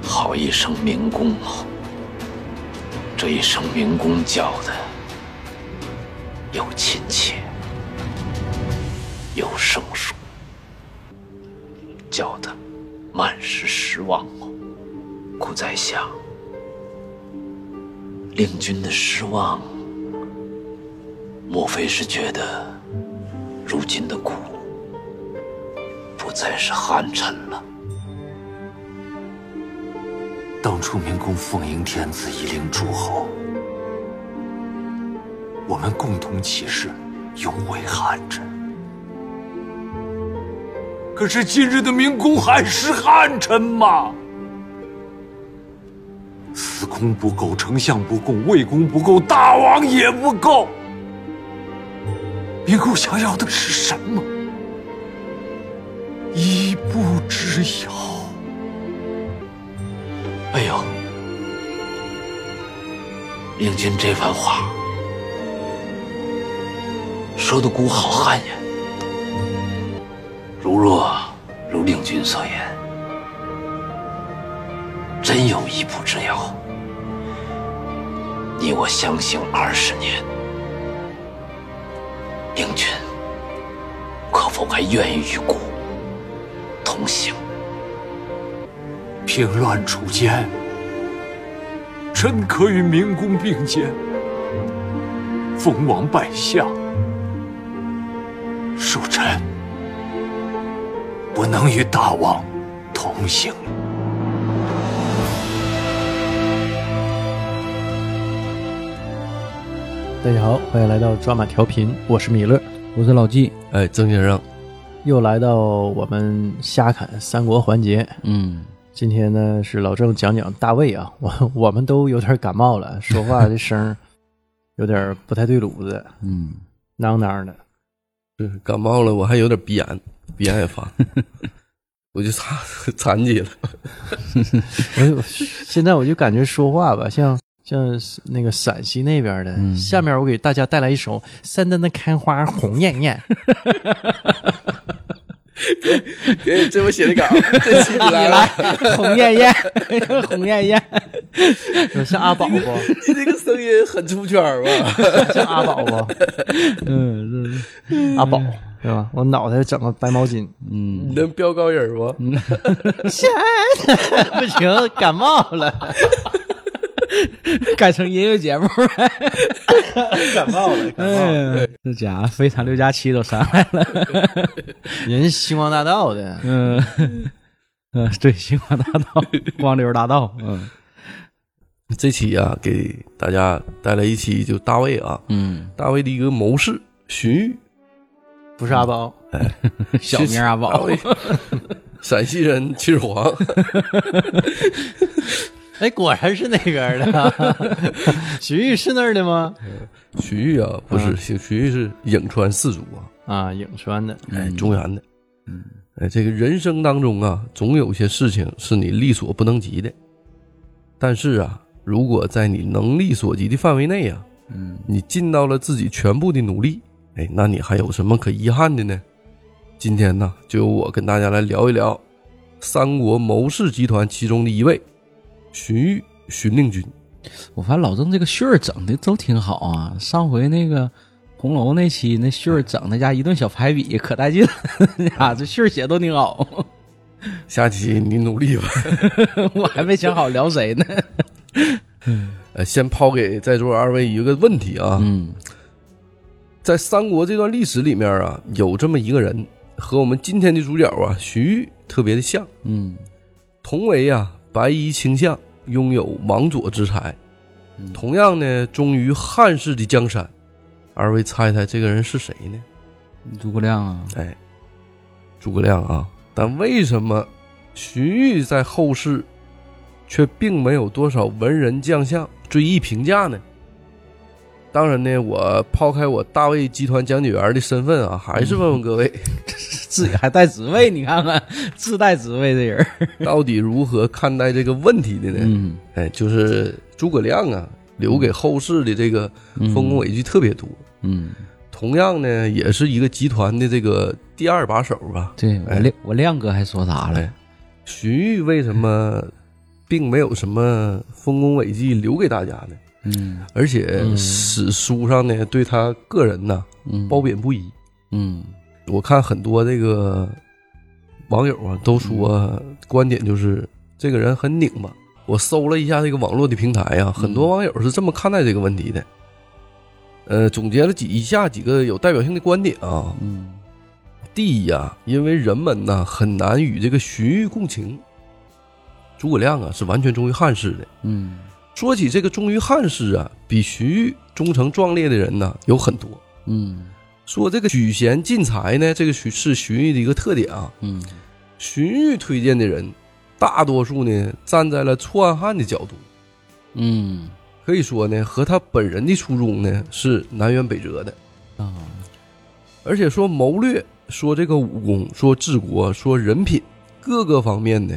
好一声明公啊！这一声明公叫的又亲切又生疏，叫的满是失望啊！苦在想，令君的失望，莫非是觉得如今的苦不再是寒碜了？当初明公奉迎天子以令诸侯，我们共同起誓，永为汉臣。可是今日的明公还是汉臣吗？司空不够，丞相不够，魏公不够，大王也不够。明公想要的是什么？一步之遥。哎呦，令君这番话说的孤好汉呀！如若如令君所言，真有一步之遥，你我相行二十年，令君可否还愿意与孤同行？平乱除奸，臣可与明公并肩；封王拜相，恕臣不能与大王同行。大家好，欢迎来到抓马调频，我是米勒，我是老纪，哎，曾先生，又来到我们瞎侃三国环节。嗯，今天呢是老郑讲讲大卫啊，我我们都有点感冒了，说话的声儿 有点不太对路子，嗯，囔囔的。是感冒了，我还有点鼻炎，鼻炎也发，我就残残疾了。我现在我就感觉说话吧，像像那个陕西那边的。嗯下面我给大家带来一首《山丹的开花红艳艳》。给这我写的稿，这期你来了，红艳艳，红艳艳，像阿宝不？你这个声音很出圈吧？像阿宝不？嗯，阿宝是吧？我脑袋整个白毛巾，嗯你能飙高音不？不行，感冒了，改成音乐节目。了。感冒了，感冒了。哎，这家伙非常六加七都上来了。人星光大道的，嗯。嗯，对，星光大道、光溜大道，嗯。这期啊，给大家带来一期就大卫啊，嗯，大卫的一个谋士荀彧，不是阿宝，小名阿宝，陕西人秦始皇，哎，果然是那边的。徐玉是那儿的吗？徐玉啊，不是，徐玉是颍川四族啊，啊，颍川的。哎，中原的，嗯，哎，这个人生当中啊，总有些事情是你力所不能及的，但是啊，如果在你能力所及的范围内啊，嗯你尽到了自己全部的努力，哎，那你还有什么可遗憾的呢？今天呢，就由我跟大家来聊一聊三国谋士集团其中的一位荀彧，荀令君。我发现老郑这个序儿整的都挺好啊。上回那个红楼那期那序儿整那家一顿小排比可带劲了，啊，这序儿写都挺好。下期你努力吧。我还没想好聊谁呢。呃，先抛给在座二位一个问题啊，嗯在三国这段历史里面啊，有这么一个人，和我们今天的主角啊荀彧特别的像，嗯同为啊白衣卿相，拥有王佐之才，嗯同样呢忠于汉室的江山。二位猜猜这个人是谁呢？诸葛亮啊，哎，诸葛亮啊。但为什么荀彧在后世却并没有多少文人将相追忆评价呢？当然呢，我抛开我大卫集团讲解员的身份啊，还是问问各位，自己还带职位，你看看自带职位的人儿。到底如何看待这个问题的呢？嗯哎，就是诸葛亮啊，留给后世的这个丰功伟绩特别多。嗯，同样呢，也是一个集团的这个第二把手吧。对我哎亮我亮哥还说啥了？哎，荀彧为什么并没有什么丰功伟绩留给大家的，嗯而且嗯史书上呢对他个人呐嗯，褒贬不一。嗯我看很多这个网友啊都说观点就是这个人很拧巴。我搜了一下这个网络的平台啊，很多网友是这么看待这个问题的。呃，总结了几以下几个有代表性的观点啊。嗯第一呀、因为人们呢很难与这个荀彧共情，诸葛亮啊是完全忠于汉室的。嗯说起这个忠于汉室啊，比荀彧忠诚壮烈的人呢有很多。嗯说这个举贤进才呢，这个荀是荀彧的一个特点啊。嗯荀彧推荐的人，大多数呢站在了篡汉的角度，嗯可以说呢和他本人的初衷呢是南辕北辙的。啊而且说谋略，说这个武功，说治国，说人品，各个方面呢，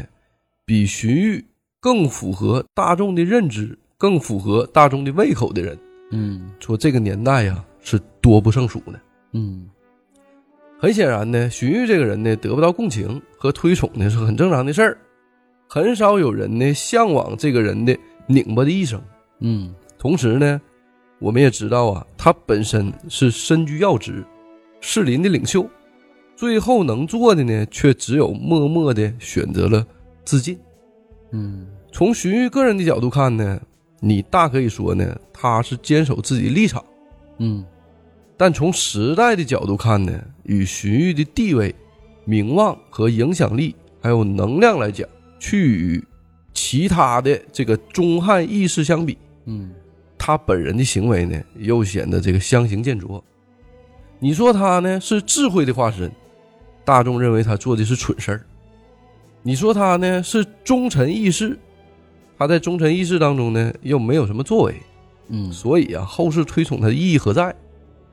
比荀彧更符合大众的认知，更符合大众的胃口的人，嗯说这个年代呀是多不胜数的。嗯很显然呢，荀彧这个人呢得不到共情和推崇呢是很正常的事儿，很少有人呢向往这个人的拧巴的一生。嗯同时呢，我们也知道啊，他本身是身居要职，士林的领袖，最后能做的呢，却只有默默的选择了自尽。嗯从荀彧个人的角度看呢，你大可以说呢，他是坚守自己立场；嗯。但从时代的角度看呢，与荀彧的地位、名望和影响力还有能量来讲，去与其他的这个忠汉义士相比，嗯。他本人的行为呢，又显得这个相形见绌。你说他呢是智慧的化身，大众认为他做的是蠢事儿；你说他呢是忠臣义士，他在忠臣义士当中呢又没有什么作为，嗯。所以啊，后世推崇他的意义何在？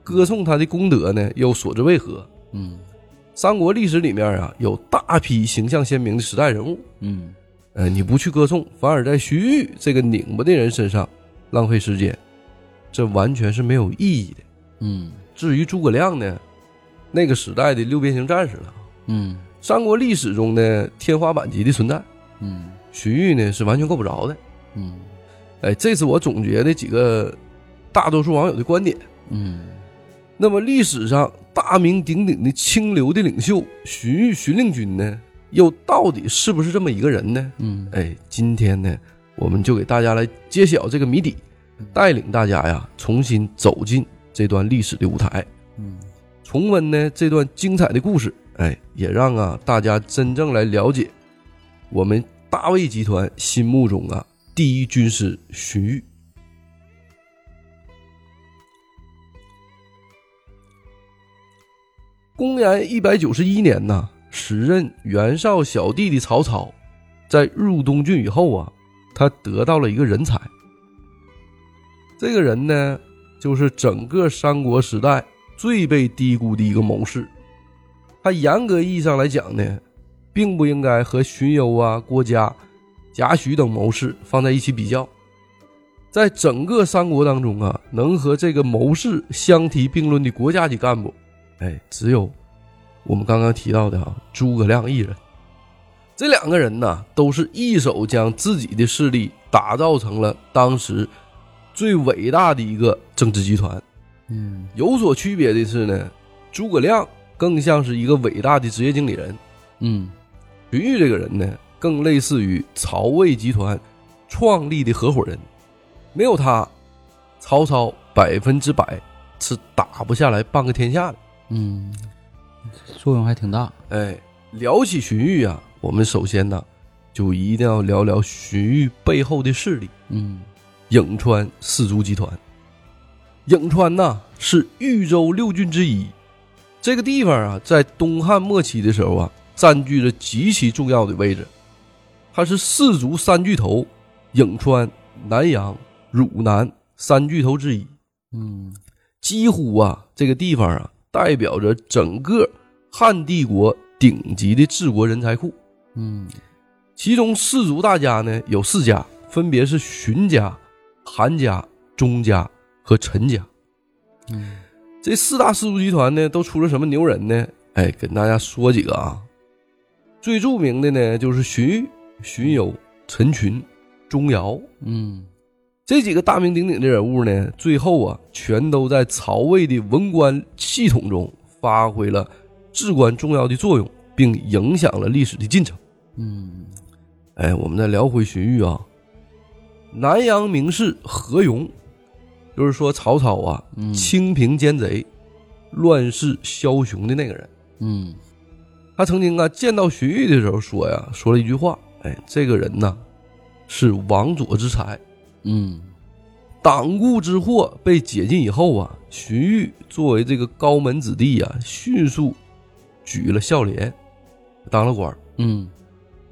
歌颂他的功德呢又所之为何？嗯。三国历史里面啊有大批形象鲜明的时代人物，嗯。呃，你不去歌颂，反而在徐玉这个拧巴的人身上浪费时间，这完全是没有意义的。嗯。至于诸葛亮呢，那个时代的六边形战士了，嗯。三国历史中的天花板级的存在，嗯荀彧呢是完全够不着的。嗯哎，这是我总结的几个大多数网友的观点。嗯那么历史上大名鼎鼎的清流的领袖荀彧、荀令君呢，又到底是不是这么一个人呢？嗯哎，今天呢，我们就给大家来揭晓这个谜底，带领大家呀重新走进这段历史的舞台，嗯重温呢这段精彩的故事。哎，也让啊大家真正来了解我们大魏集团心目中啊第一军师荀彧。公元一百九十一年呐，时任袁绍小弟的曹操，在入东郡以后啊，他得到了一个人才。这个人呢，就是整个三国时代最被低估的一个谋士。他严格意义上来讲呢，并不应该和荀攸啊、郭嘉、贾诩等谋士放在一起比较。在整个三国当中啊，能和这个谋士相提并论的国家级干部，哎，只有我们刚刚提到的啊，诸葛亮一人。这两个人呢，都是一手将自己的势力打造成了当时最伟大的一个政治集团。嗯有所区别的是呢，诸葛亮更像是一个伟大的职业经理人，嗯荀彧这个人呢，更类似于曹魏集团创立的合伙人。没有他，曹操百分之百是打不下来半个天下的。嗯，作用还挺大。哎，聊起荀彧啊，我们首先呢，就一定要聊聊荀彧背后的势力嗯——颍川氏族集团。颍川呐是豫州六郡之一，这个地方啊，在东汉末期的时候啊，占据着极其重要的位置。它是四族三巨头颍川、南阳、汝南三巨头之一。嗯几乎啊，这个地方啊，代表着整个汉帝国顶级的治国人才库。嗯其中氏族大家呢有四家，分别是荀家、韩家、钟家和陈家。嗯这四大氏族集团呢，都出了什么牛人呢？哎，跟大家说几个啊。最著名的呢，就是荀彧、荀攸、陈群、钟繇。嗯这几个大名鼎鼎的人物呢，最后啊，全都在曹魏的文官系统中发挥了至关重要的作用，并影响了历史的进程。嗯哎，我们再聊回荀彧啊，南阳名士何勇，就是说曹操啊，嗯清平奸贼、乱世枭雄的那个人。嗯他曾经啊见到荀彧的时候说呀，说了一句话，哎，这个人呐是王佐之才。嗯党锢之祸被解禁以后啊，荀彧作为这个高门子弟啊，迅速举了孝廉，当了官。嗯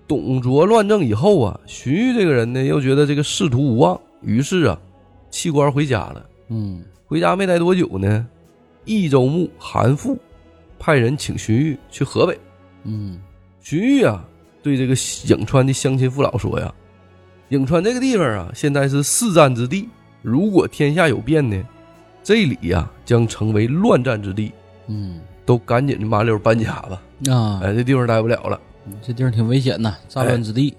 董卓乱政以后啊，荀彧这个人呢，又觉得这个仕途无望，于是啊，弃官回家了。嗯回家没待多久呢，益州牧韩馥派人请荀彧去河北。嗯荀彧啊，对这个颍川的乡亲父老说呀：“颍川这个地方啊，现在是四战之地，如果天下有变呢，这里呀、将成为乱战之地，嗯。都赶紧的麻溜搬家吧。啊，哎，这地方待不了了。这地方挺危险的，战乱之地。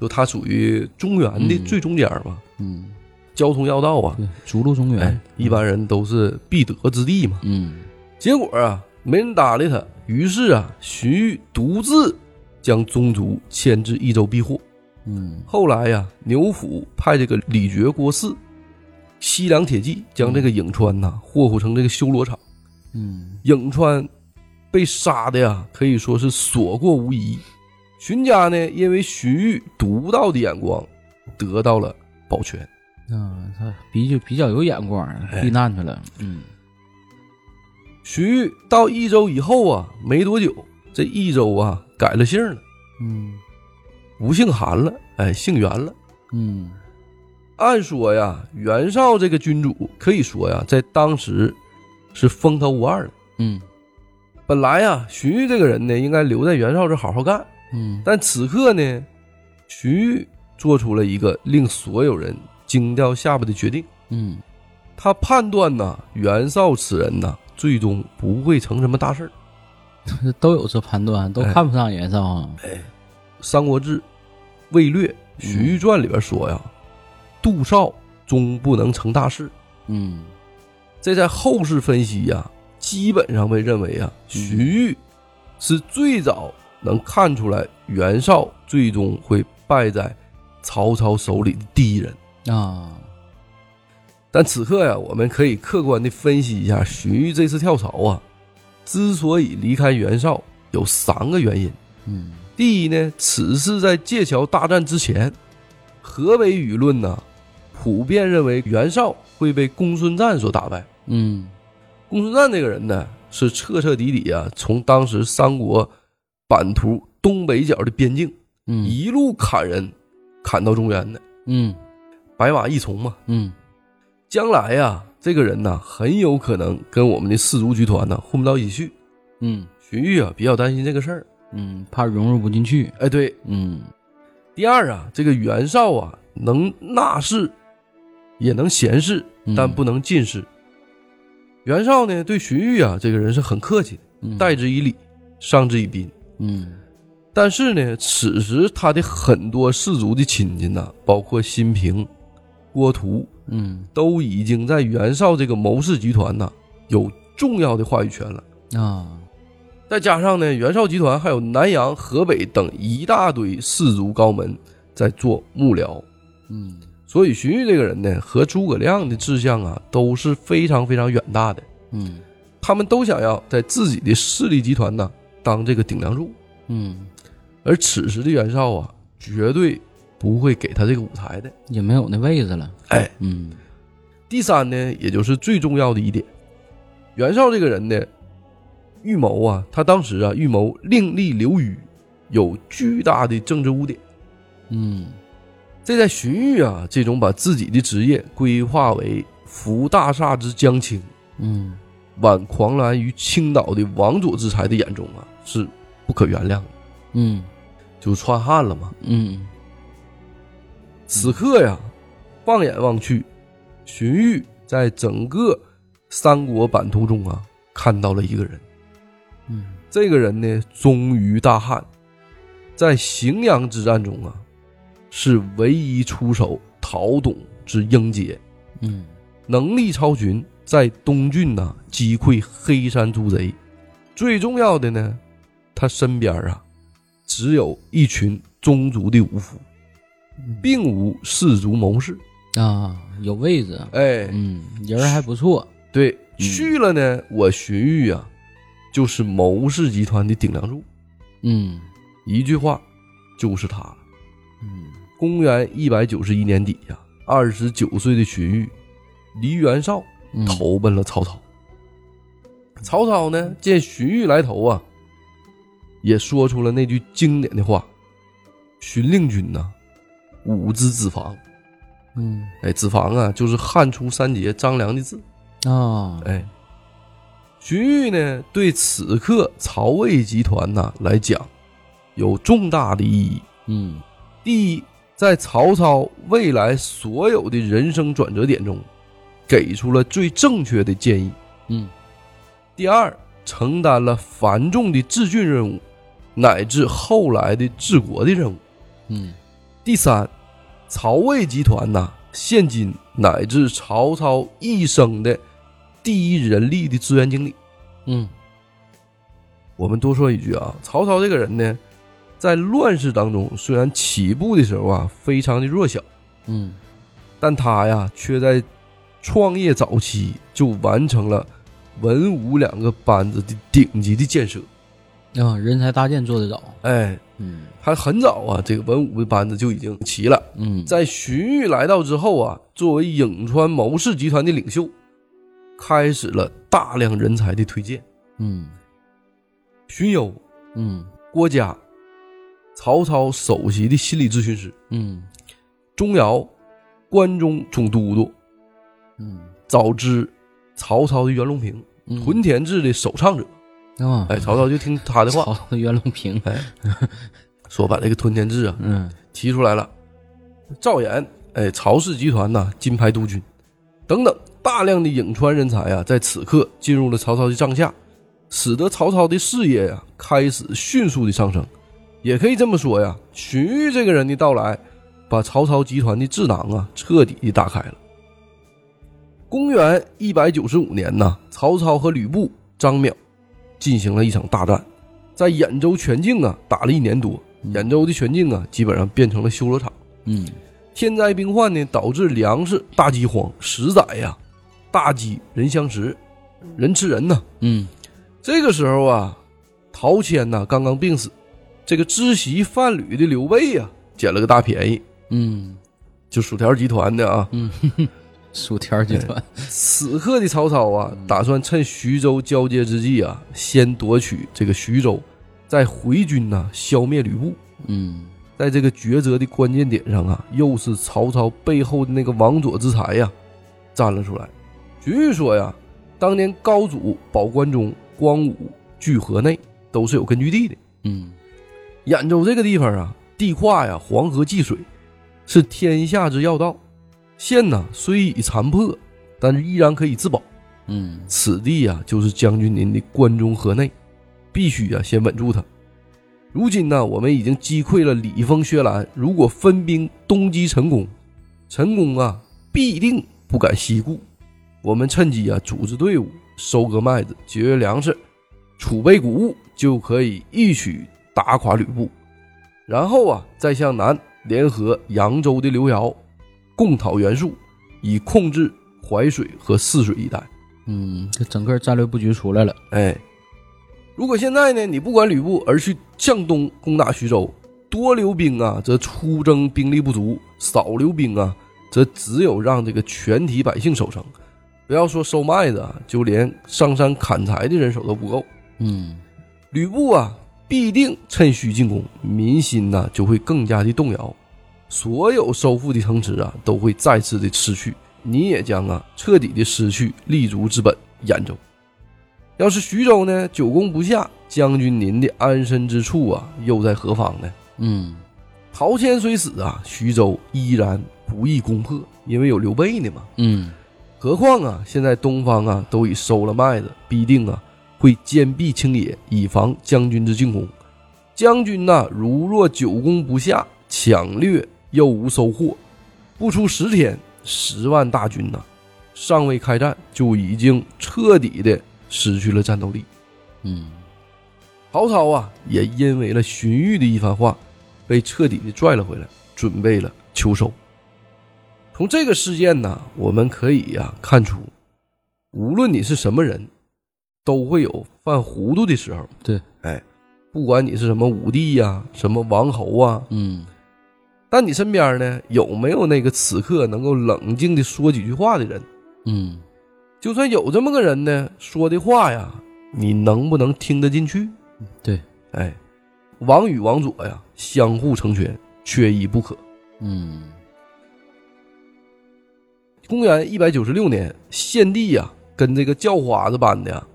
就它属于中原的嗯。最中间嘛，嗯，交通要道啊，逐鹿中哎原，，一般人都是必得之地嘛。嗯。结果啊，没人搭理他，于是啊，荀彧独自将宗族迁至益州避祸。嗯后来呀、牛辅派这个李傕郭汜西凉铁骑，将这个颍川呐霍霍成这个修罗场。嗯颍川被杀的呀，可以说是所过无疑。荀家呢，因为荀彧独到的眼光，得到了保全。啊，他比较比较有眼光，哎避难去了。嗯荀彧到益州以后啊，没多久，这益州啊改了姓了，嗯不姓韩了，哎，姓袁了。嗯按说呀，袁绍这个君主可以说呀，在当时是风头无二的。嗯本来呀，荀彧这个人呢，应该留在袁绍这好好干。嗯但此刻呢，荀彧做出了一个令所有人惊掉下巴的决定。嗯他判断呐，袁绍此人呐，最终不会成什么大事儿。都有这判断，都哎看不上袁绍啊。《三国志·魏略·荀彧传》里边说呀，杜少终不能成大事。嗯这在后世分析呀，基本上被认为啊，荀彧是最早能看出来袁绍最终会败在曹操手里的第一人。啊，但此刻呀，我们可以客观的分析一下荀彧这次跳槽啊，之所以离开袁绍，有三个原因。嗯第一呢，此次在界桥大战之前，河北舆论呢普遍认为袁绍会被公孙瓒所打败。嗯公孙瓒这个人呢，是彻彻底底啊，从当时三国版图东北角的边境嗯一路砍人，砍到中原的，嗯白马义从嘛。嗯将来呀，这个人呢，很有可能跟我们的氏族集团呢混不到一起去。嗯荀彧啊，比较担心这个事儿。嗯，怕融入不进去。哎，对。嗯第二啊，这个袁绍啊，能纳士，也能贤士，嗯但不能进士。袁绍呢，对荀彧啊这个人是很客气的，嗯待之以礼，上之以宾。嗯但是呢，此时他的很多氏族的亲戚呢，包括辛平、郭图，嗯。都已经在袁绍这个谋士集团呢有重要的话语权了。啊。再加上呢，袁绍集团还有南阳、河北等一大堆士族高门在做幕僚，嗯。所以荀彧这个人呢，和诸葛亮的志向啊都是非常非常远大的。嗯。他们都想要在自己的势力集团呢当这个顶梁柱，嗯，而此时的袁绍啊，绝对不会给他这个舞台的。也没有那位置了。哎，嗯第三呢，也就是最重要的一点，袁绍这个人呢，预谋啊，他当时啊预谋另立刘虞，有巨大的政治污点。嗯这在荀彧啊这种把自己的职业规划为扶大厦之将倾，嗯挽狂澜于青岛的王佐之才的眼中啊，是不可原谅的，嗯就篡汉了嘛。嗯此刻呀，放眼望去，荀彧在整个三国版图中啊，看到了一个人。嗯这个人呢，忠于大汉，在荥阳之战中啊，是唯一出手讨董之英杰，嗯能力超群，在东郡呐击溃黑山诸贼。最重要的呢，他身边啊只有一群宗族的武夫，并无士族谋士。啊，有位置，哎，嗯，人还不错，对，去了呢，我荀彧啊，就是谋士集团的顶梁柱。嗯一句话，就是他了。嗯公元一百九十一年底呀，二十九岁的荀彧，离袁绍嗯投奔了曹操。曹操呢，见荀彧来投啊，也说出了那句经典的话：“荀令君呐，吾之子房。嗯”哎，子房啊，就是汉初三杰张良的字。啊，哎，荀彧呢，对此刻曹魏集团呢来讲，有重大的意义。嗯第一，在曹操未来所有的人生转折点中，给出了最正确的建议。嗯第二，承担了繁重的治郡任务，乃至后来的治国的任务。嗯第三，曹魏集团呐，现今乃至曹操一生的第一人力的资源经理。嗯我们多说一句啊，曹操这个人呢，在乱世当中，虽然起步的时候啊非常的弱小，嗯但他呀却在创业早期就完成了文武两个班子的顶级的建设。啊，人才搭建做得早，哎，嗯他很早啊，这个文武的班子就已经齐了。嗯在荀彧来到之后啊，作为颍川谋士集团的领袖，开始了大量人才的推荐。嗯荀攸、嗯郭嘉、曹操首席的心理咨询师，嗯钟繇、关中总都督，嗯早知曹操的袁隆平，嗯，屯田制的首倡者。啊，哎，曹操就听他的话，曹操袁隆平，哎，说把这个吞天志啊嗯提出来了。赵岩，哎，曹氏集团呐，金牌督军，等等，大量的颍川人才啊，在此刻进入了曹操的帐下，使得曹操的事业呀开始迅速的上升。也可以这么说呀，荀彧这个人的到来，把曹操集团的智囊啊彻底的打开了。公元一百九十五年呐，曹操和吕布、张邈进行了一场大战，在兖州全境啊打了一年多，兖州的全境啊基本上变成了修罗场。嗯。天灾兵患呢，导致粮食大饥荒，十载呀，大饥人相食，人吃人呐。嗯。这个时候啊，陶谦呐刚刚病死，这个知席贩履的刘备呀捡了个大便宜，嗯。就薯条集团的啊。嗯，薯条集团，此刻的曹操啊，打算趁徐州交接之际啊，先夺取这个徐州，再回军呐消灭吕布。嗯在这个抉择的关键点上啊，又是曹操背后的那个王佐之才呀，站了出来。据说呀，当年高祖保关中、光武聚河内都是有根据地的。嗯兖州这个地方啊，地跨呀黄河济水，是天下之要道。现呢虽已残破，但是依然可以自保。嗯此地呀，就是将军您的关中河内，必须呀先稳住他。如今呢，我们已经击溃了李丰、薛兰，如果分兵东击陈宫，陈宫啊必定不敢西顾。我们趁机啊组织队伍，收割麦子，节约粮食，储备谷物，就可以一举打垮吕布。然后啊，再向南联合扬州的刘繇，共讨袁术，以控制淮水和泗水一带。嗯，这整个战略布局出来了，哎，如果现在呢，你不管吕布，而去向东攻打徐州，多留兵啊，则出征兵力不足；少留兵啊，则只有让这个全体百姓守城。不要说收麦子啊，就连上山砍柴的人手都不够。嗯吕布啊，必定趁虚进攻，民心呐、就会更加的动摇，所有收复的城池啊，都会再次的失去，你也将啊彻底的失去立足之本兖州。要是徐州呢，久攻不下，将军您的安身之处啊，又在何方呢？嗯陶谦虽死啊，徐州依然不易攻破，因为有刘备呢嘛。嗯何况啊，现在东方啊都已收了麦子，必定啊会坚壁清野，以防将军之进攻。将军呐、如若久攻不下，抢掠又无收获，不出十天，十万大军呐、尚未开战就已经彻底的失去了战斗力。嗯曹操啊，也因为了荀彧的一番话，被彻底的拽了回来，准备了秋收。从这个事件呢，我们可以呀、看出，无论你是什么人，都会有犯糊涂的时候。对，哎，不管你是什么武帝呀、什么王侯啊，嗯但你身边呢有没有那个此刻能够冷静的说几句话的人？嗯就算有这么个人呢，说的话呀，你能不能听得进去？对，哎，王与王佐呀，相互成全，缺一不可。嗯公元一百九十六年，献帝呀跟这个叫花子般的呀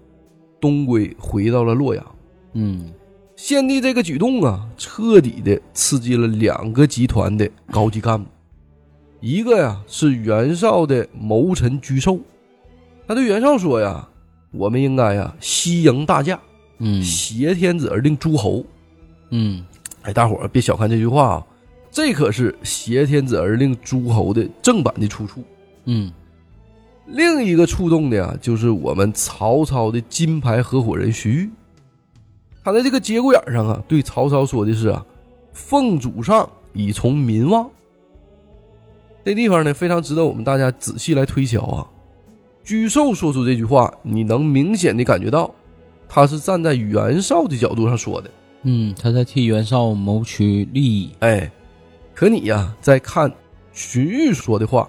东归回到了洛阳。嗯献帝这个举动啊，彻底的刺激了两个集团的高级干部，一个呀是袁绍的谋臣沮授，他对袁绍说呀：“我们应该呀西迎大驾，嗯。挟天子而令诸侯。嗯。哎，大伙儿别小看这句话啊，这可是“挟天子而令诸侯”的正版的出处。嗯。另一个触动的呀，就是我们曹操的金牌合伙人徐彧，他在这个节骨眼上啊，对曹操说的是啊：“奉主上以从民望。”这地方呢，非常值得我们大家仔细来推敲啊。沮授说出这句话，你能明显的感觉到，他是站在袁绍的角度上说的。嗯，他在替袁绍谋取利益。哎，可你呀，在看荀彧说的话，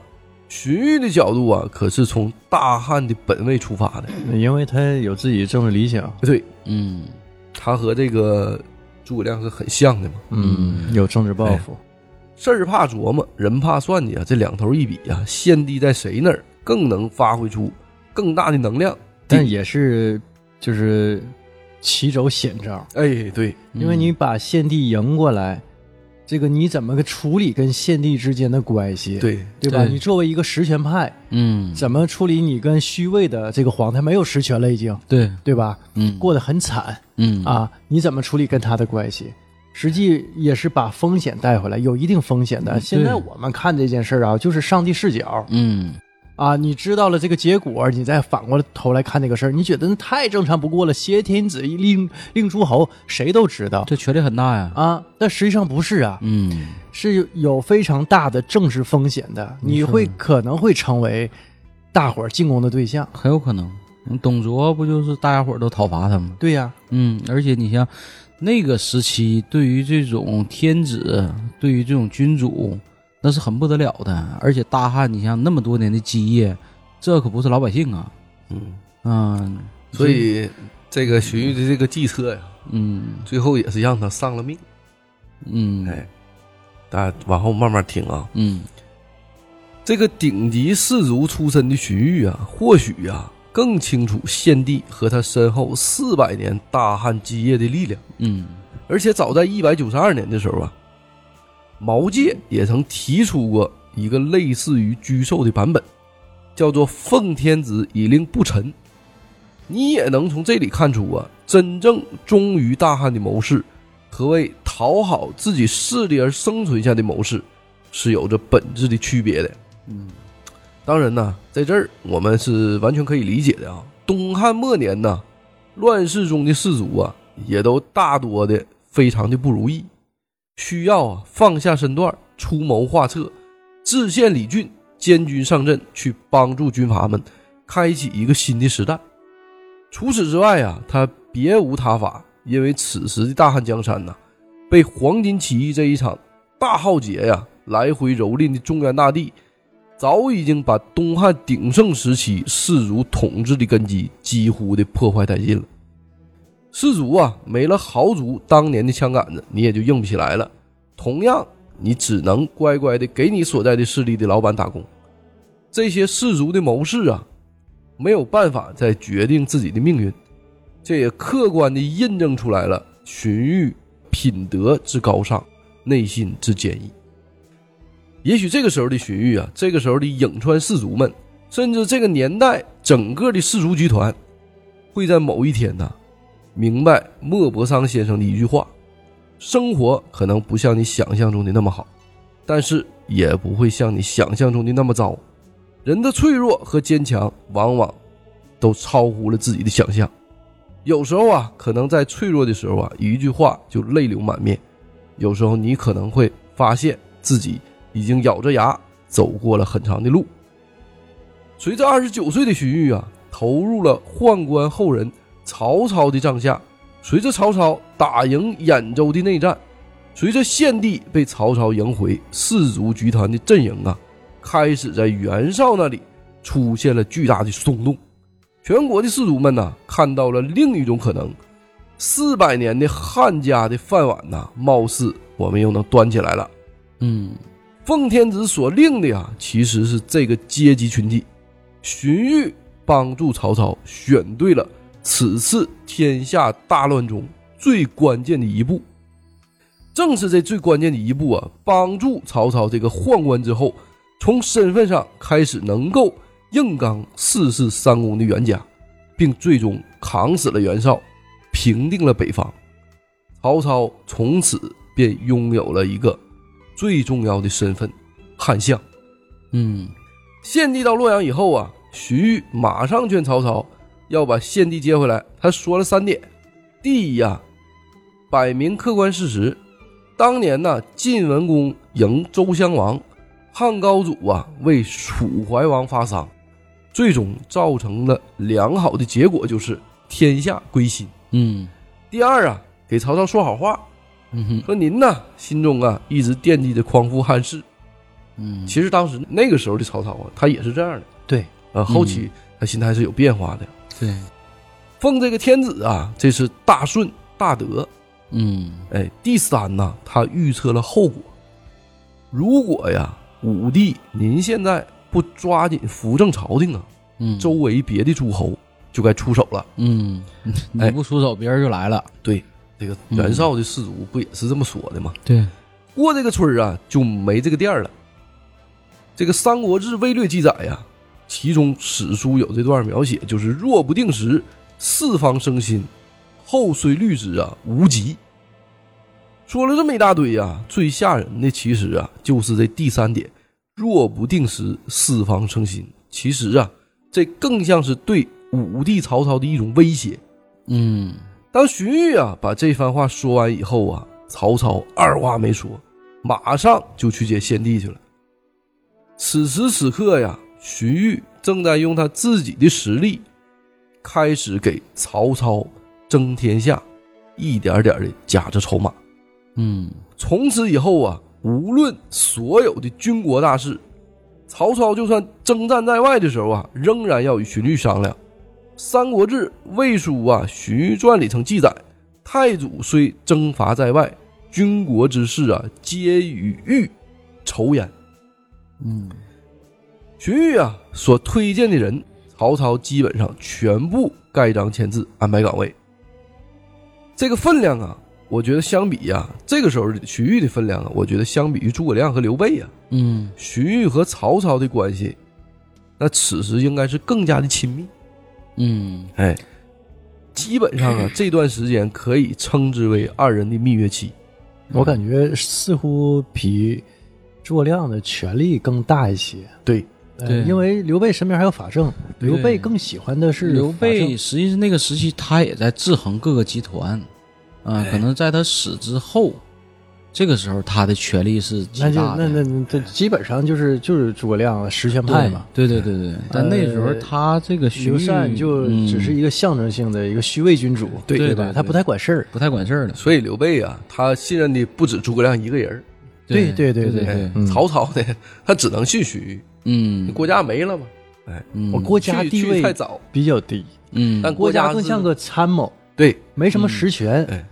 荀彧的角度啊，可是从大汉的本位出发的。因为他有自己政治理想，对嗯他和这个诸葛亮是很像的嘛。嗯，有政治抱负，事儿怕琢磨，人怕算计啊，这两头一比啊，献帝在谁那儿更能发挥出更大的能量？但也是就是棋走险招，哎，对，因为你把献帝赢过来，这个你怎么个处理跟献帝之间的关系？对，对吧？对你作为一个实权派，嗯，怎么处理你跟虚位的这个皇太没有实权了，已经对，对吧？嗯过得很惨嗯啊！你怎么处理跟他的关系？实际也是把风险带回来，有一定风险的。嗯现在我们看这件事儿啊，就是上帝视角嗯啊，你知道了这个结果，你再反过头来看这个事儿，你觉得那太正常不过了。挟天子以令令诸侯，谁都知道这权力很大呀。啊，但实际上不是啊，嗯是有有非常大的政治风险的，你会可能会成为大伙儿进攻的对象。很有可能。嗯董卓不就是大家伙儿都讨伐他吗？对呀、嗯，而且你像那个时期，对于这种天子，对于这种君主，那是很不得了的。而且大汉，你像那么多年的基业，这可不是老百姓啊。嗯，嗯，所以这个荀彧的这个计策呀，嗯最后也是让他丧了命。嗯哎，大家往后慢慢听啊。嗯这个顶级士族出身的荀彧啊，或许呀、更清楚献帝和他身后四百年大汉基业的力量。嗯而且早在一百九十二年的时候啊，毛玠也曾提出过一个类似于沮授的版本，叫做“奉天子以令不臣”。你也能从这里看出啊，真正忠于大汉的谋士和为讨好自己势力而生存下的谋士是有着本质的区别的。嗯当然呢，在这儿我们是完全可以理解的啊。东汉末年呢，乱世中的士族啊，也都大多的非常的不如意，需要啊放下身段，出谋划策，制宪理郡，监军上阵，去帮助军阀们开启一个新的时代。除此之外啊，他别无他法，因为此时的大汉江山呐、被黄巾起义这一场大浩劫呀来回蹂躏的中原大地。早已经把东汉鼎盛时期士族统治的根基几乎的破坏殆尽了。士族啊，没了豪族当年的枪杆子，你也就硬不起来了。同样，你只能乖乖的给你所在的势力的老板打工。这些士族的谋士啊，没有办法再决定自己的命运，这也客观的印证出来了荀彧品德之高尚，内心之坚毅。也许这个时候的荀彧啊，这个时候的颍川士族们，甚至这个年代整个的士族集团，会在某一天呢，明白莫泊桑先生的一句话：生活可能不像你想象中的那么好，但是也不会像你想象中的那么糟。人的脆弱和坚强，往往都超乎了自己的想象。有时候啊，可能在脆弱的时候啊，一句话就泪流满面；有时候你可能会发现自己已经咬着牙走过了很长的路。随着二十九岁的荀彧啊，投入了宦官后人曹操的帐下，随着曹操打赢兖州的内战，随着献帝被曹操迎回，士族集团的阵营啊。开始在袁绍那里出现了巨大的松动，全国的士族们呢看到了另一种可能，四百年的汉家的饭碗呐，貌似我们又能端起来了。嗯奉天子所令的呀，其实是这个阶级群体。荀彧帮助曹操选对了此次天下大乱中最关键的一步，正是这最关键的一步啊，帮助曹操这个宦官之后。从身份上开始，能够硬刚四世三公的袁家，并最终扛死了袁绍，平定了北方。曹操从此便拥有了一个最重要的身份——汉相。嗯献帝到洛阳以后啊，徐彧马上劝曹操要把献帝接回来。他说了三点：第一呀，摆明客观事实，当年呢，晋文公迎周襄王。汉高祖啊，为楚怀王发丧，最终造成了良好的结果，就是天下归心。嗯第二啊，给曹操说好话，嗯哼说您呢心中啊一直惦记着匡复汉室。嗯，其实当时那个时候的曹操啊，他也是这样的。对，呃，后期他心态是有变化的。对，奉这个天子啊，这是大顺大德。嗯哎，第三呢，他预测了后果。如果呀，武帝您现在不抓紧扶正朝廷啊，嗯，周围别的诸侯就该出手了。嗯，你不出手，别人就来了。对，这个袁绍的士族不也是这么说的吗？对，过这个村儿啊，就没这个店儿了。这个《三国志·魏略》记载呀，其中史书有这段描写，就是“若不定时，四方生心，后虽虑之啊，无及。”说了这么一大堆呀，最吓人的其实啊，就是这第三点，“若不定时，四方生心”。其实啊，这更像是对武帝曹操的一种威胁。嗯当荀彧啊把这番话说完以后啊，曹操二话没说，马上就去接献帝去了。此时此刻呀，荀彧正在用他自己的实力，开始给曹操争天下，一点点的夹着筹码。嗯从此以后啊，无论所有的军国大事，曹操就算征战在外的时候啊，仍然要与荀彧商量。《三国志·魏书》啊，《荀彧传》里曾记载：太祖虽征伐在外，军国之事啊，皆与彧筹焉。嗯荀彧啊所推荐的人，曹操基本上全部盖章签字，安排岗位。这个分量啊，我觉得相比呀、这个时候荀彧的分量啊，我觉得相比于诸葛亮和刘备呀、嗯荀彧和曹操的关系，那此时应该是更加的亲密。嗯哎，基本上啊，这段时间可以称之为二人的蜜月期。我感觉似乎比诸葛亮的权力更大一些。对，呃对因为刘备身边还有法正，刘备更喜欢的是刘备实际是那个时期，他也在制衡各个集团，啊、可能在他死之后，这个时候他的权力是极那就大的。那那那这基本上就是就是诸葛亮实权派嘛。对对对对对，但那时候呃他这个荀刘禅就嗯只是一个象征性的一个虚位君主，对对对他不太管事儿。不太管事儿了。所以刘备啊，他信任的不止诸葛亮一个人儿。对对对对曹操呢，他只能信许嗯。彧，国家没了嘛。哎，嗯。我国家地位太早，比较低，嗯。但国家更像个参谋，对。没什么实权。哎。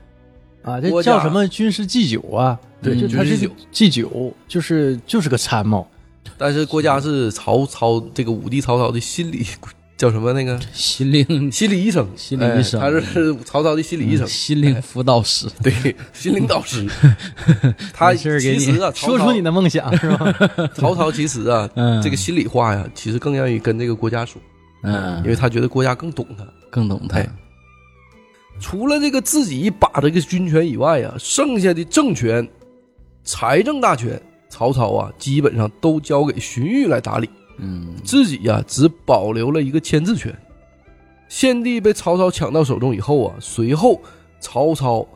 啊，这叫什么军事祭酒啊？对就他是祭酒。祭酒，就是就是个参谋。但是国家是曹操这个武帝曹操的心理叫什么那个心灵心理医生，心理医生哎他是曹操的心理医生，心灵辅导师。对，心灵导师。他其实啊，说出你的梦想是吧？曹操其实啊，嗯这个心里话呀，其实更愿意跟这个郭嘉说，嗯因，为他觉得郭嘉更懂他。更懂他。哎除了这个自己把这个军权以外啊，剩下的政权、财政大权曹操啊基本上都交给荀彧来打理，嗯自己呀、只保留了一个签字权。献帝被曹操抢到手中以后啊，随后曹操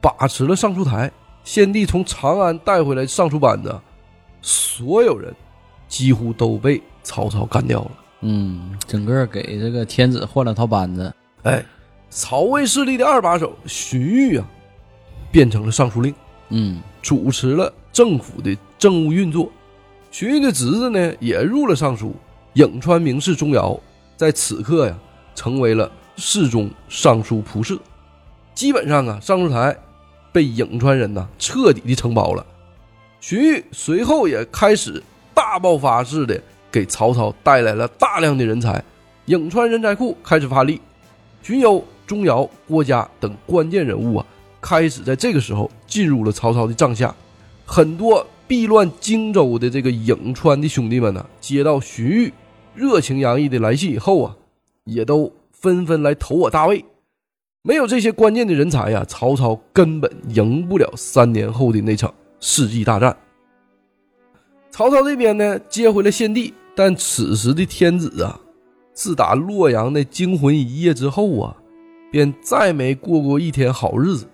把持了尚书台，献帝从长安带回来尚书班子，所有人几乎都被曹操干掉了。嗯，整个给这个天子换了套班子。哎，曹魏势力的二把手荀彧啊，变成了尚书令，嗯主持了政府的政务运作。荀彧的侄子呢，也入了尚书，颍川名士钟繇在此刻呀，成为了侍中尚书仆射。基本上啊，尚书台被颍川人呐彻底的承包了。荀彧随后也开始大爆发式的给曹操带来了大量的人才，颍川人才库开始发力，荀攸、钟繇、郭嘉等关键人物啊，开始在这个时候进入了曹操的帐下。很多避乱荆州的这个颍川的兄弟们呢，接到荀彧热情洋溢的来信以后啊，也都纷纷来投我大魏。没有这些关键的人才呀，曹操根本赢不了三年后的那场世纪大战。曹操这边呢，接回了献帝，但此时的天子啊，自打洛阳那惊魂一夜之后啊，便再没过过一天好日子，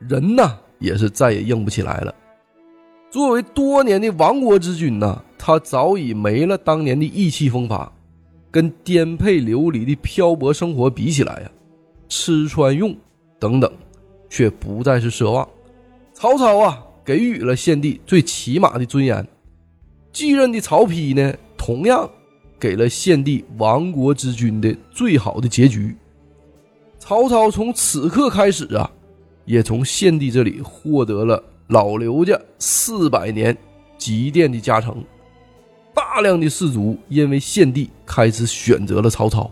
人呐也是再也硬不起来了。作为多年的亡国之君呐，他早已没了当年的意气风发，跟颠沛流离的漂泊生活比起来呀，吃穿用等等，却不再是奢望。曹操啊，给予了献帝最起码的尊严，继任的曹丕呢，同样给了献帝亡国之君的最好的结局。曹操从此刻开始啊，也从献帝这里获得了老刘家四百年积淀的加成。大量的士族因为献帝开始选择了曹操，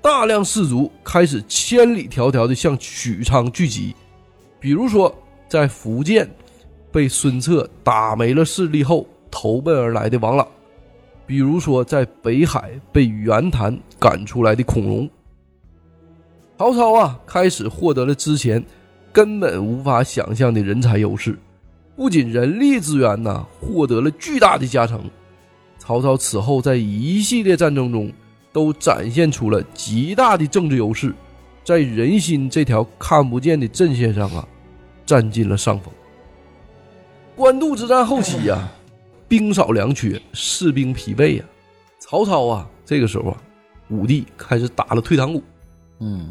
大量士族开始千里迢迢的向许昌聚集。比如说，在福建被孙策打没了势力后投奔而来的王朗；比如说，在北海被袁谭赶出来的孔融。曹操啊，开始获得了之前根本无法想象的人才优势，不仅人力资源呢获得了巨大的加成，曹操此后在一系列战争中都展现出了极大的政治优势，在人心这条看不见的阵线上啊，占尽了上风。官渡之战后期呀、兵少粮缺，士兵疲惫呀、曹操啊，这个时候啊，武帝开始打了退堂鼓，嗯。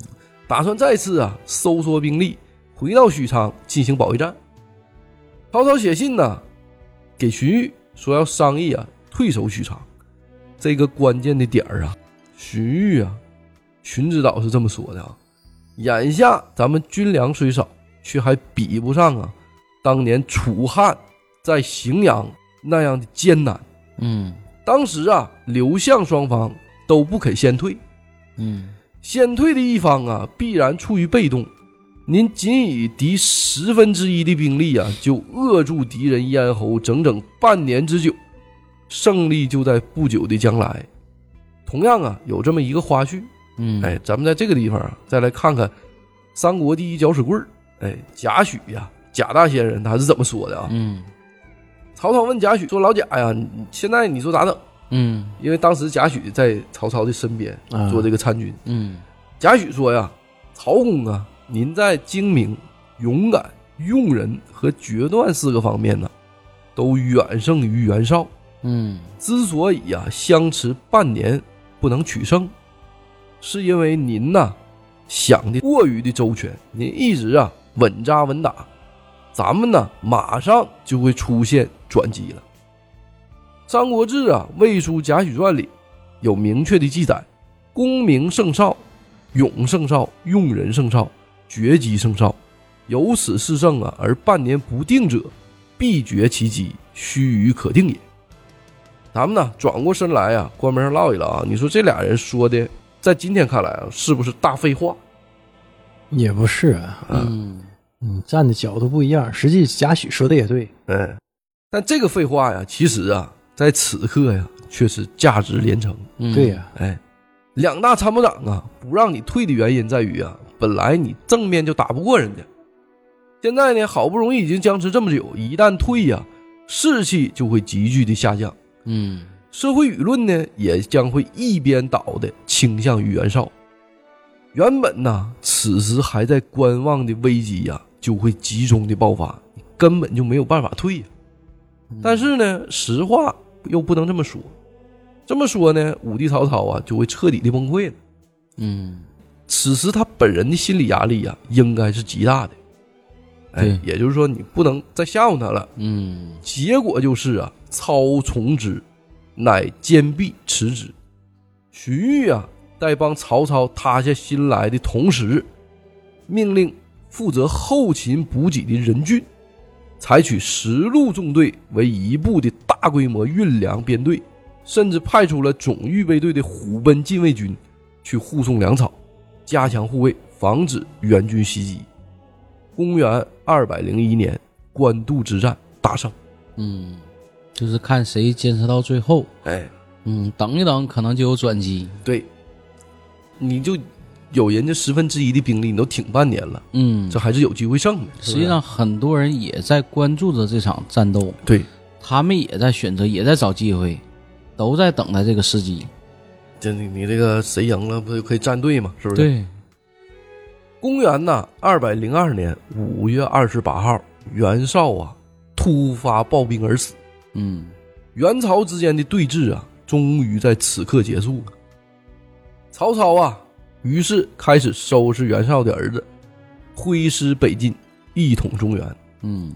打算再次啊收缩兵力，回到许昌进行保卫战。曹操写信呢，给荀彧说要商议啊退守许昌。这个关键的点儿啊，荀彧啊，荀子导是这么说的啊：眼下咱们军粮虽少，却还比不上啊当年楚汉在荥阳那样的艰难。嗯当时啊，刘项双方都不肯先退。嗯先退的一方啊，必然处于被动。您仅以敌十分之一的兵力啊，就扼住敌人咽喉整整半年之久，胜利就在不久的将来。同样啊，有这么一个花絮，嗯，哎，咱们在这个地方啊，再来看看三国第一搅屎棍儿，哎，贾诩呀，贾大仙人他是怎么说的啊？嗯曹操问贾诩说：“老贾呀，现在你说咋整？”嗯因为当时贾诩在曹操的身边啊做这个参军。嗯贾诩说呀：“曹公啊，您在精明、勇敢、用人和决断四个方面呢，都远胜于袁绍。嗯之所以啊、相持半年不能取胜，是因为您呐想的过于的周全，您一直啊稳扎稳打，咱们呢马上就会出现转机了。”《三国志》啊《魏书·贾诩传》里有明确的记载：功名胜绍，勇胜绍，用人胜绍，决机胜少。有此四胜啊，而半年不定者，必绝其机，须臾可定也。咱们呢转过身来啊，关门上唠一唠啊，你说这俩人说的，在今天看来啊，是不是大废话？也不是啊，嗯嗯，站的角度不一样。实际贾诩说的也对，哎，但这个废话呀，其实啊，在此刻呀，却是价值连城。嗯，对呀、哎，两大参谋长啊，不让你退的原因在于啊，本来你正面就打不过人家，现在呢，好不容易已经僵持这么久，一旦退呀，士气就会急剧的下降，嗯社会舆论呢也将会一边倒的倾向于袁绍。原本呢，此时还在观望的危机呀，就会集中的爆发，根本就没有办法退呀。但是呢，实话又不能这么说，这么说呢，武帝曹操啊就会彻底的崩溃了。嗯此时他本人的心理压力呀，应该是极大的。哎，也就是说，你不能再吓唬他了。嗯结果就是啊，操从之，乃坚壁持之。荀彧啊，在帮曹操塌下心来的同时，命令负责后勤补给的任俊，采取十路纵队为一部的大规模运粮编队，甚至派出了总预备队的虎贲禁卫军去护送粮草，加强护卫，防止援军袭击。公元二百零一年，官渡之战大胜。嗯，就是看谁坚持到最后。哎，嗯，等一等，可能就有转机。对，你就有人家十分之一的兵力，你都挺半年了，嗯，这还是有机会胜的。实际上很多人也在关注着这场战斗，对，他们也在选择，也在找机会，都在等待这个时机。这你你这个谁赢了，不就可以站队吗？是不是？。对，公元呢二百零二年五月二十八号，袁绍啊突发暴病而死。嗯袁曹之间的对峙啊，终于在此刻结束了。曹操啊，于是开始收拾袁绍的儿子，挥师北进，一统中原。嗯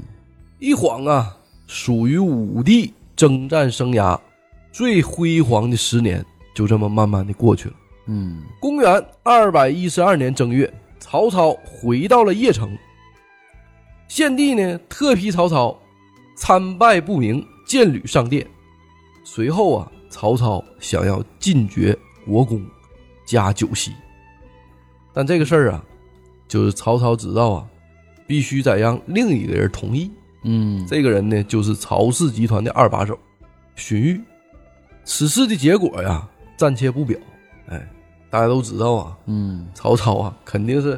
一晃啊，属于武帝征战生涯最辉煌的十年，就这么慢慢的过去了。嗯公元二百一十二年正月，曹操回到了邺城。献帝呢，特批曹操参拜不明，见履上殿。随后啊，曹操想要进爵国公，加九锡。但这个事儿啊，就是曹操知道啊，必须得让另一个人同意。嗯，这个人呢，就是曹氏集团的二把手荀彧。此事的结果呀，暂且不表。哎，大家都知道啊，嗯曹操啊，肯定是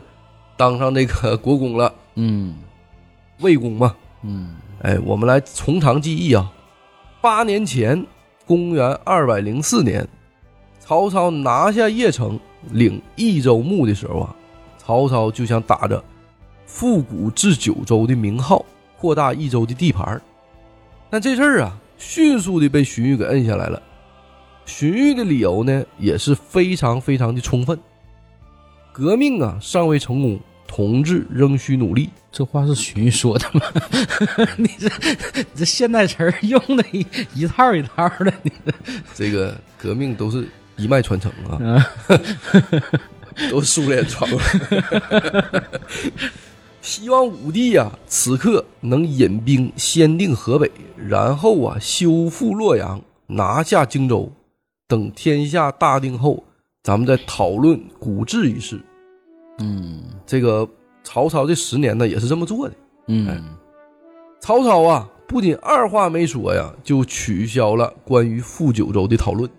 当上这个国公了，嗯魏公嘛。嗯哎，我们来从长计议啊。八年前，公元二百零四年，曹操拿下邺城，领益州牧的时候啊，曹操就想打着复古至九州的名号，扩大益州的地盘儿但这事儿啊，迅速的被荀彧给摁下来了。荀彧的理由呢，也是非常非常的充分。革命啊，尚未成功，同志仍需努力。这话是荀彧说的吗？你这你这现代词儿用的一一套一套的，你这个革命都是一脉传承啊，啊都是苏联传过来。希望武帝呀、此刻能引兵先定河北，然后啊修复洛阳，拿下荆州。等天下大定后，咱们再讨论古治一事。嗯这个曹操这十年呢，也是这么做的。哎嗯曹操啊，不仅二话没说呀，就取消了关于复九州的讨论。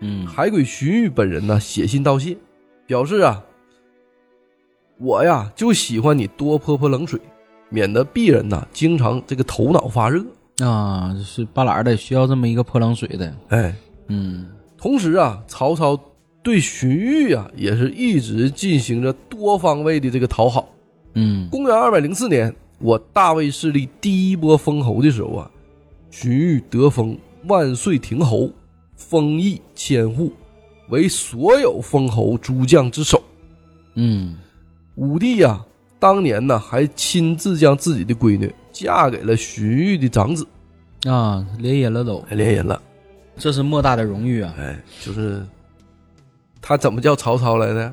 嗯还给荀彧本人呢写信道谢，表示啊，我呀就喜欢你多泼泼冷水，免得鄙人呐经常这个头脑发热。啊，是半拉的需要这么一个泼冷水的，哎，嗯同时啊，曹操对荀彧啊也是一直进行着多方位的这个讨好。嗯公元二百零四年，我大魏势力第一波封侯的时候啊，荀彧得封万岁亭侯，封邑千户，为所有封侯诸将之首。嗯武帝呀、当年呢还亲自将自己的闺女嫁给了荀彧的长子，啊，联姻了都，还连人了。这是莫大的荣誉啊，哎，就是他怎么叫曹操来的？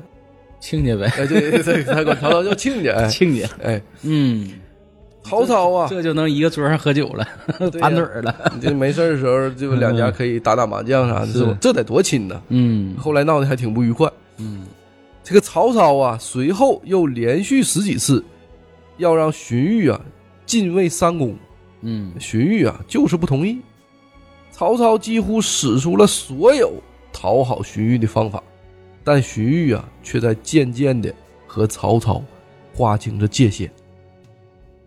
亲家呗，哎，对对对，他管曹操叫亲家。哎。亲家，哎，嗯，曹操啊，这就能一个桌上喝酒了，呀。盘腿了，你这没事的时候，就两家可以打打麻将啥的，是是。吧？这得多亲呢！嗯。后来闹得还挺不愉快。嗯。这个曹操啊，随后又连续十几次要让荀彧啊进位三公，嗯。荀彧啊就是不同意。曹操几乎使出了所有讨好荀彧的方法，但荀彧啊却在渐渐的和曹操划清着界限。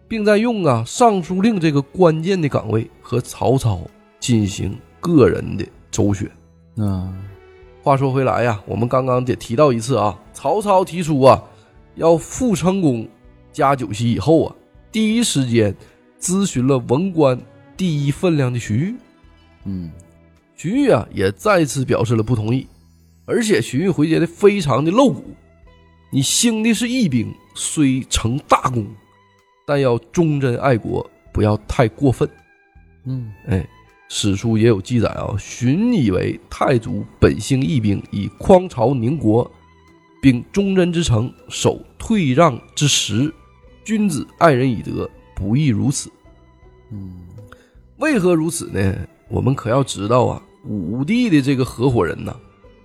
并在用啊尚书令这个关键的岗位和曹操进行个人的周旋。嗯话说回来呀，我们刚刚也提到一次啊，曹操提出啊要复成功加九锡以后啊，第一时间咨询了文官第一分量的徐彧。嗯荀彧啊也再次表示了不同意，而且荀彧回绝的非常的露骨。你兴的是义兵，虽成大功，但要忠贞爱国，不要太过分。嗯哎，史书也有记载啊，荀以为太祖本兴义兵，以匡朝宁国，并忠贞之诚，守退让之实。君子爱人以德，不亦如此？嗯为何如此呢？我们可要知道啊，武帝的这个合伙人呐，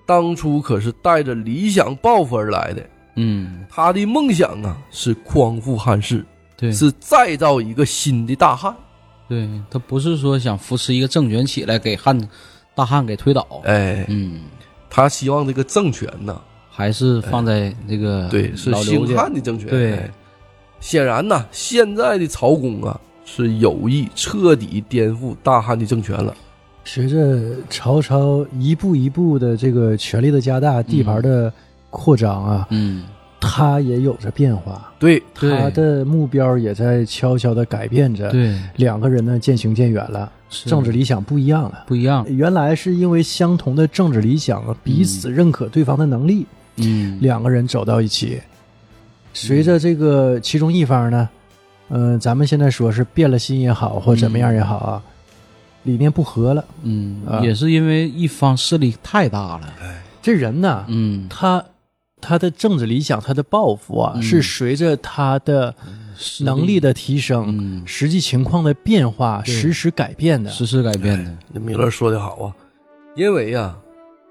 当初可是带着理想抱负而来的。嗯，他的梦想啊，是匡复汉室，对，是再造一个新的大汉。对他不是说想扶持一个政权起来给汉大汉给推倒，哎，嗯，他希望这个政权呐，还是放在这个对，是兴汉的政权。对哎显然呐，现在的曹公啊，是有意彻底颠覆大汉的政权了。随着曹操一步一步的这个权力的加大，地盘的扩张啊，嗯，他也有着变化，对，对他的目标也在悄悄的改变着。对，两个人呢渐行渐远了，是政治理想不一样了。不一样，原来是因为相同的政治理想啊，彼此认可对方的能力，嗯，两个人走到一起。随着这个其中一方呢，嗯、咱们现在说是变了心也好，或怎么样也好啊，理念不合了。嗯啊，也是因为一方势力太大了，这人呢，嗯，他他的政治理想、他的抱负啊，嗯。是随着他的能力的提升、嗯，实际情况的变化实时改变的。实时改变的，那米勒说的好啊，因为呀、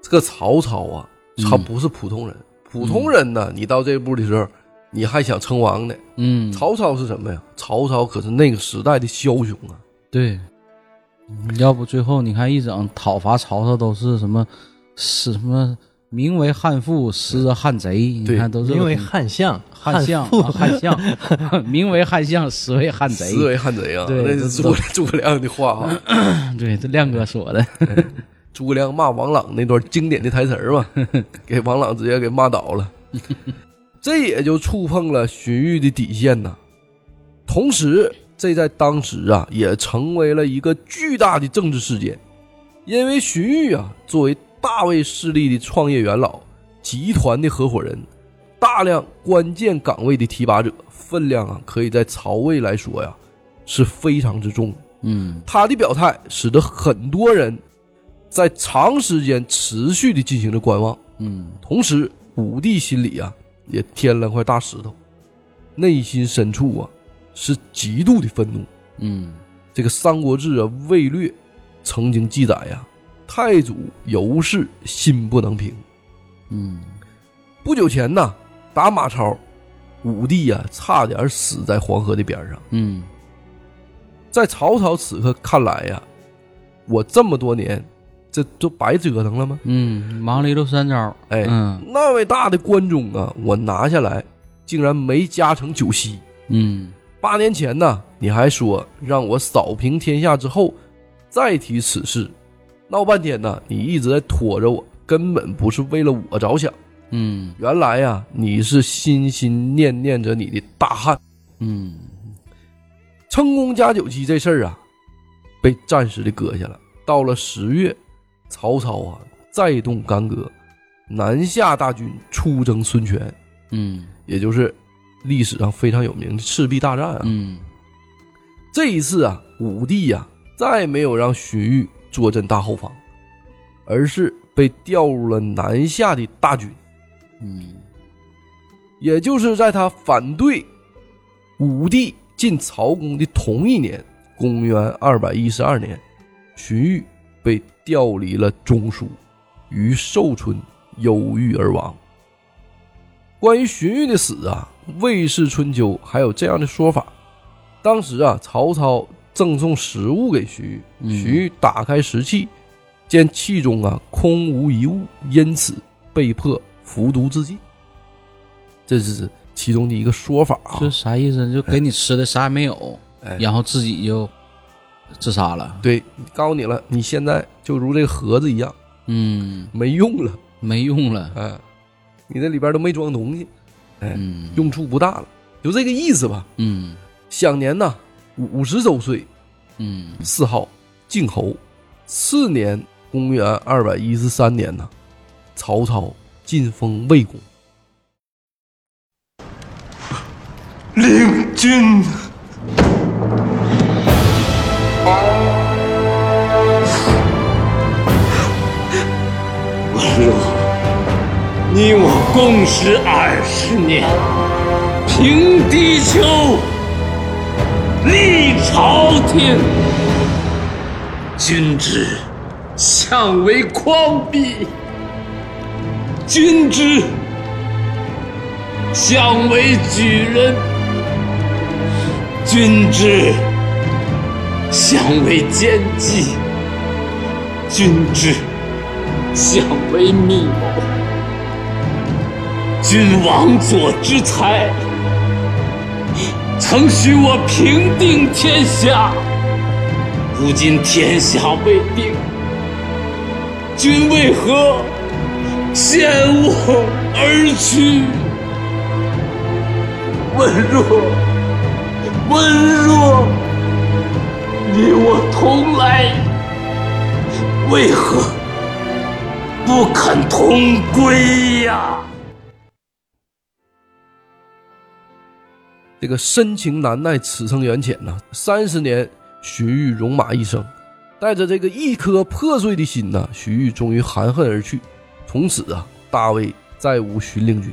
这个曹操啊，他嗯。不是普通人。普通人呢，你到这步的时候，你还想称王呢？嗯，曹操是什么呀？曹操可是那个时代的枭雄啊！对，要不最后你看一整讨伐曹操都是什么，是什么名为汉父，实则汉贼，你看都是名为汉相、汉相啊汉相，名为汉相，实为汉贼，实为汉贼啊！对那是诸葛诸葛亮的话啊。对，这亮哥说的，诸葛亮骂王朗那段经典的台词儿嘛，给王朗直接给骂倒了，这也就触碰了荀彧的底线呐。同时，这在当时啊，也成为了一个巨大的政治事件，因为荀彧啊，作为大魏势力的创业元老、集团的合伙人，大量关键岗位的提拔者，分量啊，可以在曹魏来说呀，是非常之重的。嗯他的表态使得很多人在长时间持续的进行着观望，嗯同时武帝心里啊也添了块大石头，内心深处啊是极度的愤怒。嗯这个《三国志》啊《魏略》曾经记载呀、太祖尤氏心不能平。嗯不久前呢，打马超，武帝呀、差点死在黄河的边上。嗯在曹操此刻看来呀，我这么多年，这都白折腾了吗？嗯，忙了一溜三招，哎，嗯那位大的关中啊，我拿下来，竟然没加成九锡。嗯八年前呢，你还说让我扫平天下之后再提此事，闹半天呢，你一直在拖着我，根本不是为了我着想。嗯原来呀，你是心心念念着你的大汉。嗯成功加九锡这事儿啊，被暂时的搁下了。到了十月，曹操啊再动干戈，南下大军出征孙权，嗯也就是历史上非常有名的赤壁大战啊。嗯这一次啊，武帝呀、再没有让荀彧坐镇大后方，而是被调入了南下的大军。嗯也就是在他反对武帝进曹公的同一年，公元二百一十二年，荀彧被调离了中书，于寿春忧郁而亡。关于荀彧的死啊，《魏氏春秋》还有这样的说法：当时啊，曹操赠送食物给荀彧，嗯荀彧打开食器，见器中啊空无一物，因此被迫服毒自尽。这是其中的一个说法啊。这啥意思？就给你吃的啥也没有，哎，然后自己就自杀了。对，告诉你了，你现在就如这个盒子一样，嗯，没用了，没用了。哎，你这里边都没装东西，哎，嗯用处不大了，就这个意思吧。嗯享年呢五十周岁，嗯谥号靖侯。次年，公元二百一十三年呢，曹操晋封魏公。令君文若，你我共事二十年，平地球，立朝廷，君之相为匡弼，君之相为举人，君之相为奸计，君之。相为密谋，君王佐之才，曾许我平定天下。如今天下未定，君为何先我而去？文若，文若，你我同来，为何？不肯同归呀！这个深情难耐，此生缘浅呐。三十年，荀彧戎马一生，带着这个一颗破碎的心呐，荀彧终于含恨而去。从此啊，大魏再无荀令君。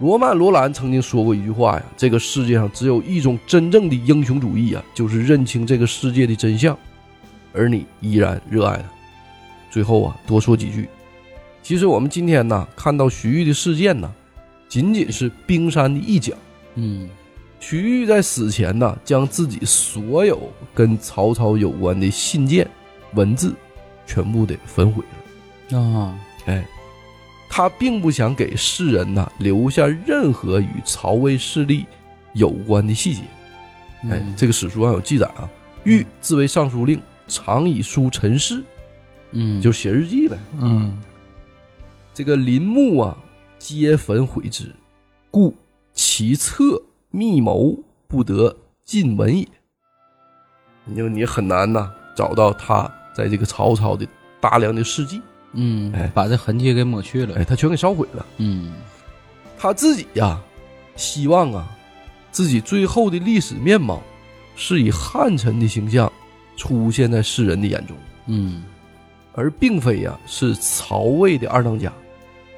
罗曼·罗兰曾经说过一句话呀：“这个世界上只有一种真正的英雄主义啊，就是认清这个世界的真相，而你依然热爱它。”最后啊，多说几句。其实我们今天呢，看到徐玉的事件呢，仅仅是冰山的一角。嗯徐玉在死前呢，将自己所有跟曹操有关的信件、文字，全部的焚毁了。啊哎，他并不想给世人呐留下任何与曹魏势力有关的细节。哎，嗯这个史书上有记载啊，彧自为尚书令，常以书陈事，嗯就写日记呗。嗯这个林木啊，皆焚毁之，故其策密谋不得尽闻也。你就你很难呐找到他在这个曹操的大量的事迹，嗯哎把这痕迹给抹去了。哎，他全给烧毁了。嗯他自己呀、希望啊，自己最后的历史面貌是以汉臣的形象出现在世人的眼中，嗯而并非呀、是曹魏的二当家，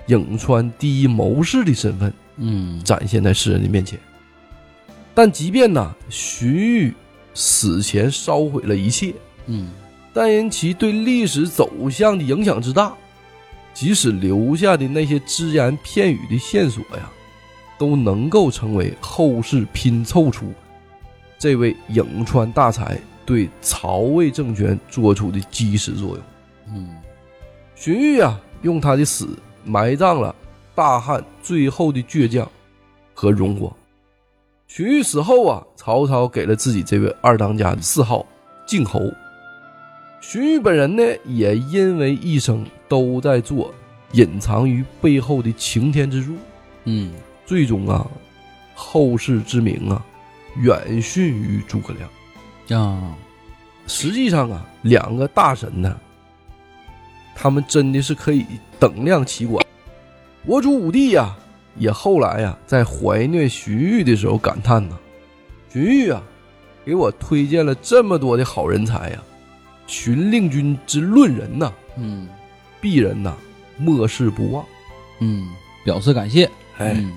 颍川第一谋士的身份嗯展现在世人的面前。但即便呢，荀彧死前烧毁了一切，嗯但因其对历史走向的影响之大，即使留下的那些只言片语的线索呀，都能够成为后世拼凑出这位颍川大才对曹魏政权做出的基石作用。嗯荀彧啊，用他的死埋葬了大汉最后的倔强和荣光。荀彧死后啊，曹操给了自己这位二当家的谥号靖侯。荀彧本人呢，也因为一生都在做隐藏于背后的擎天之柱，嗯最终啊，后世之名啊，远逊于诸葛亮。啊实际上啊，两个大神呢，他们真的是可以等量齐观。我主武帝呀、也后来呀、在怀念荀彧的时候感叹呐：“荀彧啊，给我推荐了这么多的好人才呀、荀令君之论人呐、嗯鄙人呐、莫视不忘。嗯，表示感谢。哎，嗯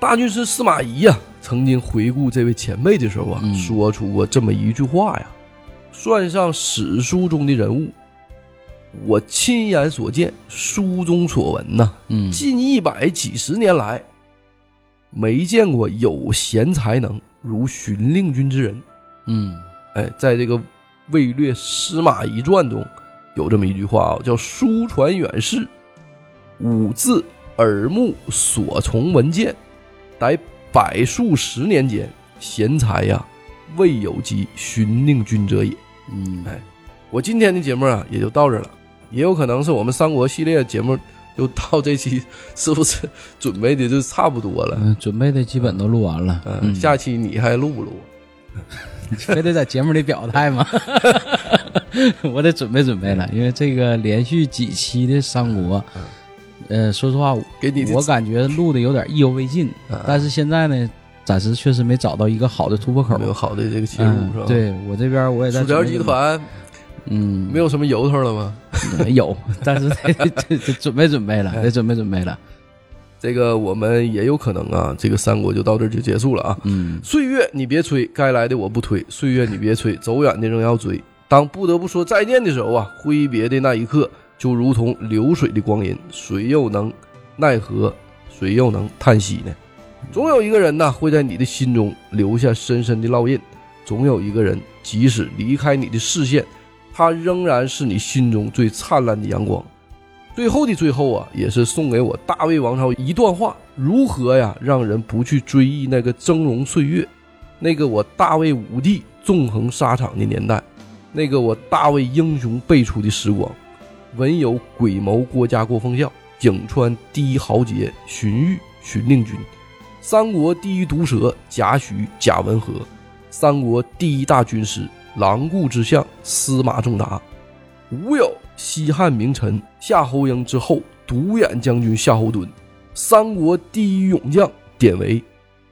大军师司马懿呀、曾经回顾这位前辈的时候啊，嗯说出过这么一句话呀：“算上史书中的人物，我亲眼所见，书中所闻呐，嗯近一百几十年来，没见过有贤才能如荀令君之人。嗯哎，在这个《魏略司马懿传》中有这么一句话啊，叫“书传远世，吾自耳目所从闻见，逮百数十年间，贤才呀，未有及寻令君者也。嗯，哎我今天的节目啊，也就到这了。也有可能是我们三国系列节目就到这期，是不是准备的就差不多了？嗯，准备的基本都录完了。嗯，嗯，下期你还录不录？非得在节目里表态吗？我得准备准备了，因为这个连续几期的三国，呃，说实话，给你我感觉录的有点意犹未尽。啊但是现在呢，暂时确实没找到一个好的突破口没。有好的这个切入、嗯是吧？，对我这边我也在薯条准备集团嗯没有什么由头了吗？有，但是得准备准备了，得准备准备了。这个我们也有可能啊，这个三国就到这儿就结束了啊。嗯岁月你别催，该来的我不推；岁月你别催，走远的仍要追。当不得不说再见的时候啊，挥别的那一刻，就如同流水的光阴，谁又能奈何？谁又能叹息呢？总有一个人呢，会在你的心中留下深深的烙印；总有一个人，即使离开你的视线，他仍然是你心中最灿烂的阳光。最后的最后啊，也是送给我大魏王朝一段话：如何呀，让人不去追忆那个峥嵘岁月，那个我大魏武帝纵横沙场的年代，那个我大魏英雄辈出的时光。文有鬼谋郭嘉郭奉孝，颍川第一豪杰荀彧荀令君，三国第一毒舌贾诩贾文和，三国第一大军师狼顾之相司马仲达，武有西汉名臣夏侯婴之后独眼将军夏侯惇，三国第一勇将典韦，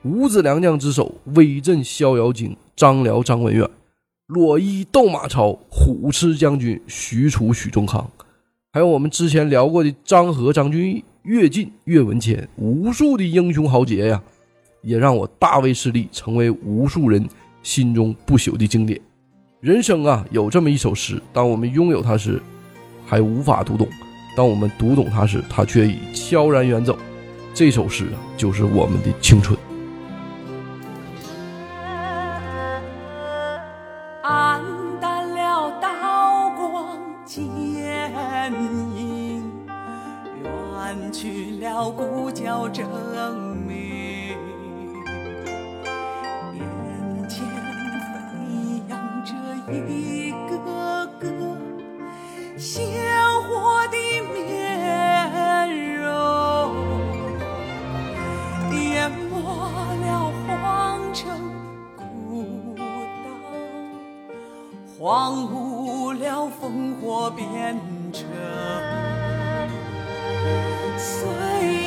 五子良将之首威震逍遥津张辽张文远，裸衣斗马超虎痴将军许褚许仲康，还有我们之前聊过的张合张俊义、乐进岳文谦，无数的英雄豪杰呀，也让我大魏势力成为无数人心中不朽的经典。人生啊，有这么一首诗，当我们拥有它时，还无法读懂；当我们读懂它时，它却已悄然远走。这首诗啊，就是我们的青春。忘不了烽火边城。岁